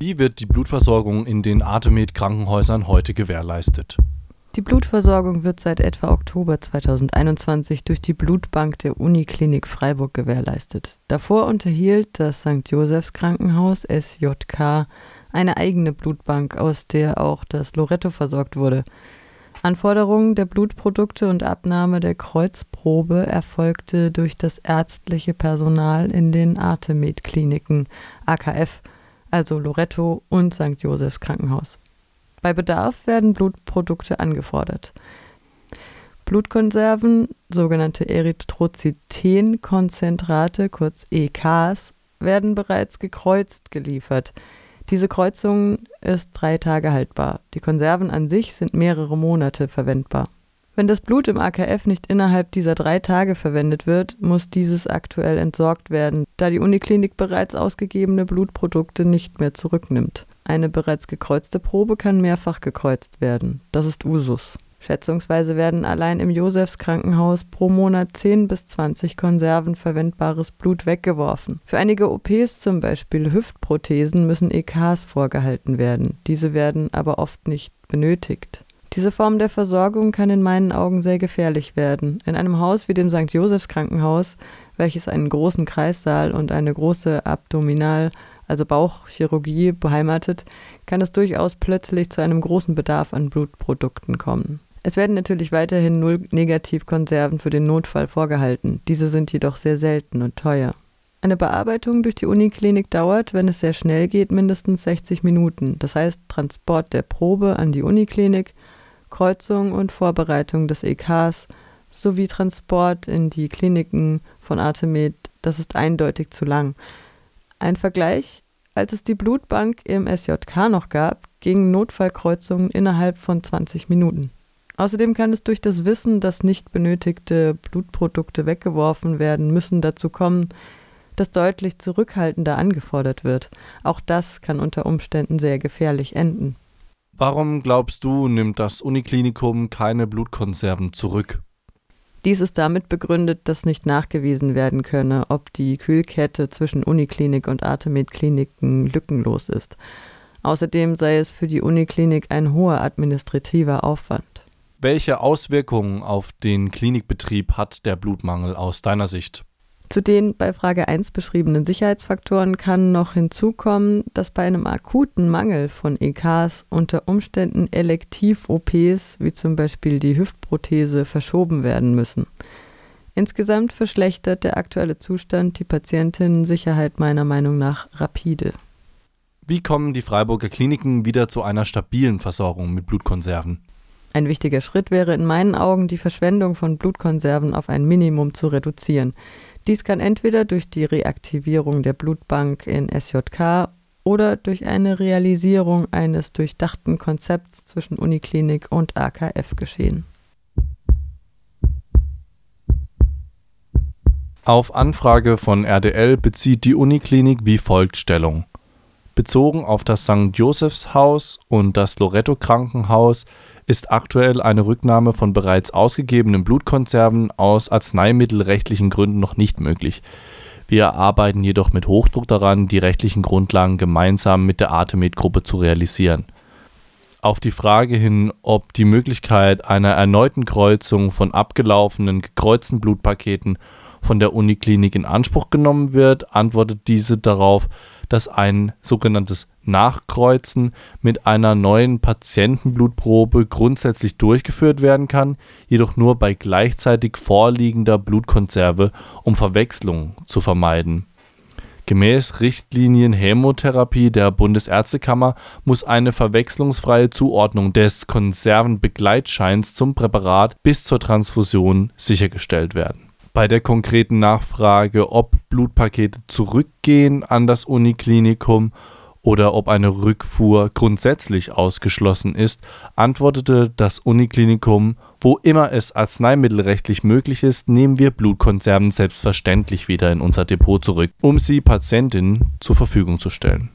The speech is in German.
Wie wird die Blutversorgung in den Artemed-Krankenhäusern heute gewährleistet? Die Blutversorgung wird seit etwa Oktober 2021 durch die Blutbank der Uniklinik Freiburg gewährleistet. Davor unterhielt das St. Josephs Krankenhaus SJK eine eigene Blutbank, aus der auch das Loretto versorgt wurde. Anforderungen der Blutprodukte und Abnahme der Kreuzprobe erfolgte durch das ärztliche Personal in den Artemed-Kliniken AKF, also Loretto und St. Josephs Krankenhaus. Bei Bedarf werden Blutprodukte angefordert. Blutkonserven, sogenannte Erythrozytenkonzentrate, kurz EKs, werden bereits gekreuzt geliefert. Diese Kreuzung ist drei Tage haltbar. Die Konserven an sich sind mehrere Monate verwendbar. Wenn das Blut im AKF nicht innerhalb dieser drei Tage verwendet wird, muss dieses aktuell entsorgt werden, da die Uniklinik bereits ausgegebene Blutprodukte nicht mehr zurücknimmt. Eine bereits gekreuzte Probe kann mehrfach gekreuzt werden. Das ist Usus. Schätzungsweise werden allein im Josefs Krankenhaus pro Monat 10 bis 20 Konserven verwendbares Blut weggeworfen. Für einige OPs, zum Beispiel Hüftprothesen, müssen EKs vorgehalten werden. Diese werden aber oft nicht benötigt. Diese Form der Versorgung kann in meinen Augen sehr gefährlich werden. In einem Haus wie dem St. Josefs Krankenhaus, welches einen großen Kreissaal und eine große Abdominal- also Bauchchirurgie beheimatet, kann es durchaus plötzlich zu einem großen Bedarf an Blutprodukten kommen. Es werden natürlich weiterhin null Negativkonserven für den Notfall vorgehalten. Diese sind jedoch sehr selten und teuer. Eine Bearbeitung durch die Uniklinik dauert, wenn es sehr schnell geht, mindestens 60 Minuten. Das heißt Transport der Probe an die Uniklinik, Kreuzung und Vorbereitung des EKs sowie Transport in die Kliniken von Artemed. Das ist eindeutig zu lang. Ein Vergleich, als es die Blutbank im SJK noch gab, gingen Notfallkreuzungen innerhalb von 20 Minuten. Außerdem kann es durch das Wissen, dass nicht benötigte Blutprodukte weggeworfen werden müssen, dazu kommen, dass deutlich zurückhaltender angefordert wird. Auch das kann unter Umständen sehr gefährlich enden. Warum glaubst du, nimmt das Uniklinikum keine Blutkonserven zurück? Dies ist damit begründet, dass nicht nachgewiesen werden könne, ob die Kühlkette zwischen Uniklinik und Artemed-Kliniken lückenlos ist. Außerdem sei es für die Uniklinik ein hoher administrativer Aufwand. Welche Auswirkungen auf den Klinikbetrieb hat der Blutmangel aus deiner Sicht? Zu den bei Frage 1 beschriebenen Sicherheitsfaktoren kann noch hinzukommen, dass bei einem akuten Mangel von EKs unter Umständen Elektiv-OPs wie zum Beispiel die Hüftprothese verschoben werden müssen. Insgesamt verschlechtert der aktuelle Zustand die Patientinnensicherheit meiner Meinung nach rapide. Wie kommen die Freiburger Kliniken wieder zu einer stabilen Versorgung mit Blutkonserven? Ein wichtiger Schritt wäre in meinen Augen, die Verschwendung von Blutkonserven auf ein Minimum zu reduzieren. Dies kann entweder durch die Reaktivierung der Blutbank in SJK oder durch eine Realisierung eines durchdachten Konzepts zwischen Uniklinik und AKF geschehen. Auf Anfrage von RDL bezieht die Uniklinik wie folgt Stellung. Bezogen auf das St. Josephs Haus und das Loretto Krankenhaus ist aktuell eine Rücknahme von bereits ausgegebenen Blutkonserven aus arzneimittelrechtlichen Gründen noch nicht möglich. Wir arbeiten jedoch mit Hochdruck daran, die rechtlichen Grundlagen gemeinsam mit der Artemed-Gruppe zu realisieren. Auf die Frage hin, ob die Möglichkeit einer erneuten Kreuzung von abgelaufenen gekreuzten Blutpaketen von der Uniklinik in Anspruch genommen wird, antwortet diese darauf, dass ein sogenanntes Nachkreuzen mit einer neuen Patientenblutprobe grundsätzlich durchgeführt werden kann, jedoch nur bei gleichzeitig vorliegender Blutkonserve, um Verwechslung zu vermeiden. Gemäß Richtlinien Hämotherapie der Bundesärztekammer muss eine verwechslungsfreie Zuordnung des Konservenbegleitscheins zum Präparat bis zur Transfusion sichergestellt werden bei der konkreten Nachfrage, ob Blutpakete zurückgehen an das Uniklinikum oder ob eine Rückfuhr grundsätzlich ausgeschlossen ist, antwortete das Uniklinikum, wo immer es arzneimittelrechtlich möglich ist, nehmen wir Blutkonserven selbstverständlich wieder in unser Depot zurück, um sie Patientinnen zur Verfügung zu stellen.